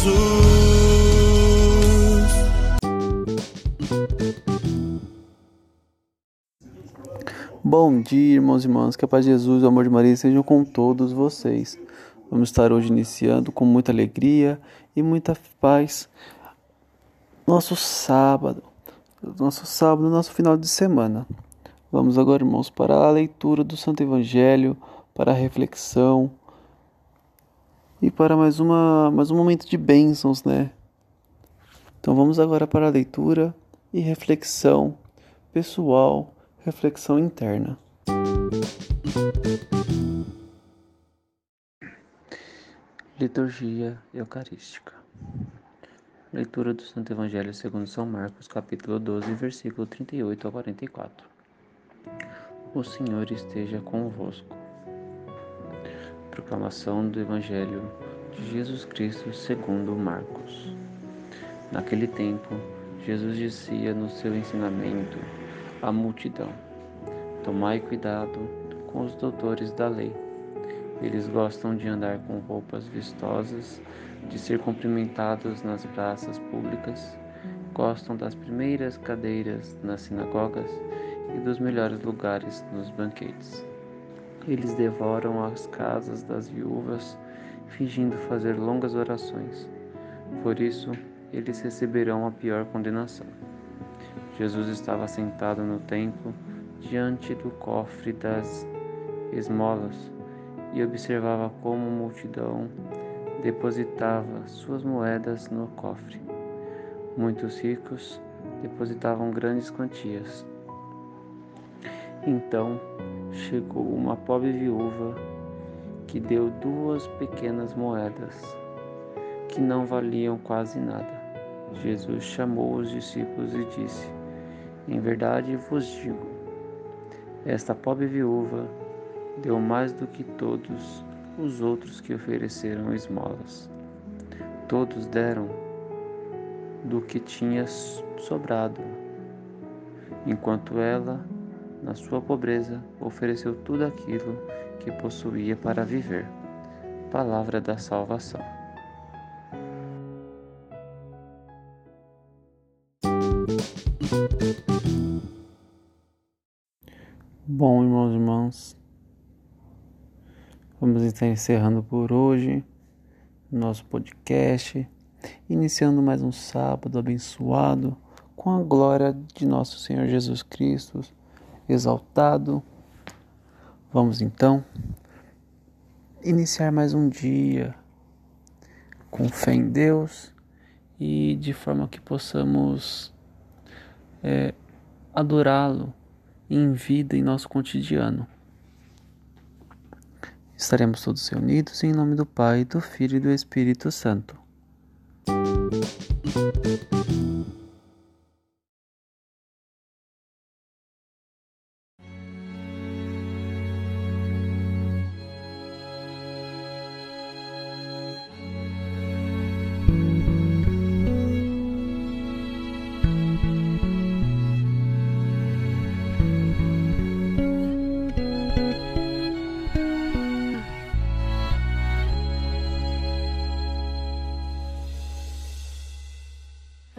Jesus. Bom dia, irmãos e irmãs, que a paz de Jesus o amor de Maria sejam com todos vocês. Vamos estar hoje iniciando com muita alegria e muita paz nosso sábado, nosso sábado, nosso final de semana. Vamos agora, irmãos, para a leitura do Santo Evangelho, para a reflexão e para mais uma mais um momento de bênçãos, né? Então vamos agora para a leitura e reflexão pessoal, reflexão interna. Liturgia Eucarística. Leitura do Santo Evangelho segundo São Marcos, capítulo 12, versículo 38 a 44. O Senhor esteja convosco. Proclamação do Evangelho de Jesus Cristo segundo Marcos. Naquele tempo, Jesus dizia no seu ensinamento à multidão: Tomai cuidado com os doutores da lei. Eles gostam de andar com roupas vistosas, de ser cumprimentados nas praças públicas, gostam das primeiras cadeiras nas sinagogas e dos melhores lugares nos banquetes. Eles devoram as casas das viúvas, fingindo fazer longas orações. Por isso, eles receberão a pior condenação. Jesus estava sentado no templo, diante do cofre das esmolas, e observava como a multidão depositava suas moedas no cofre. Muitos ricos depositavam grandes quantias. Então chegou uma pobre viúva que deu duas pequenas moedas, que não valiam quase nada. Jesus chamou os discípulos e disse: Em verdade vos digo, esta pobre viúva deu mais do que todos os outros que ofereceram esmolas. Todos deram do que tinha sobrado, enquanto ela, na sua pobreza, ofereceu tudo aquilo que possuía para viver. Palavra da salvação. Bom, irmãos e irmãs, vamos estar encerrando por hoje nosso podcast, iniciando mais um sábado abençoado com a glória de nosso Senhor Jesus Cristo exaltado. Vamos então iniciar mais um dia com fé em Deus e de forma que possamos é, adorá-lo em vida em nosso cotidiano. Estaremos todos reunidos em nome do Pai, do Filho e do Espírito Santo.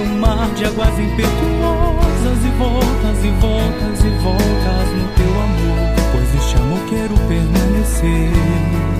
um mar de águas impetuosas e voltas e voltas e voltas no teu amor, pois este amor quero permanecer.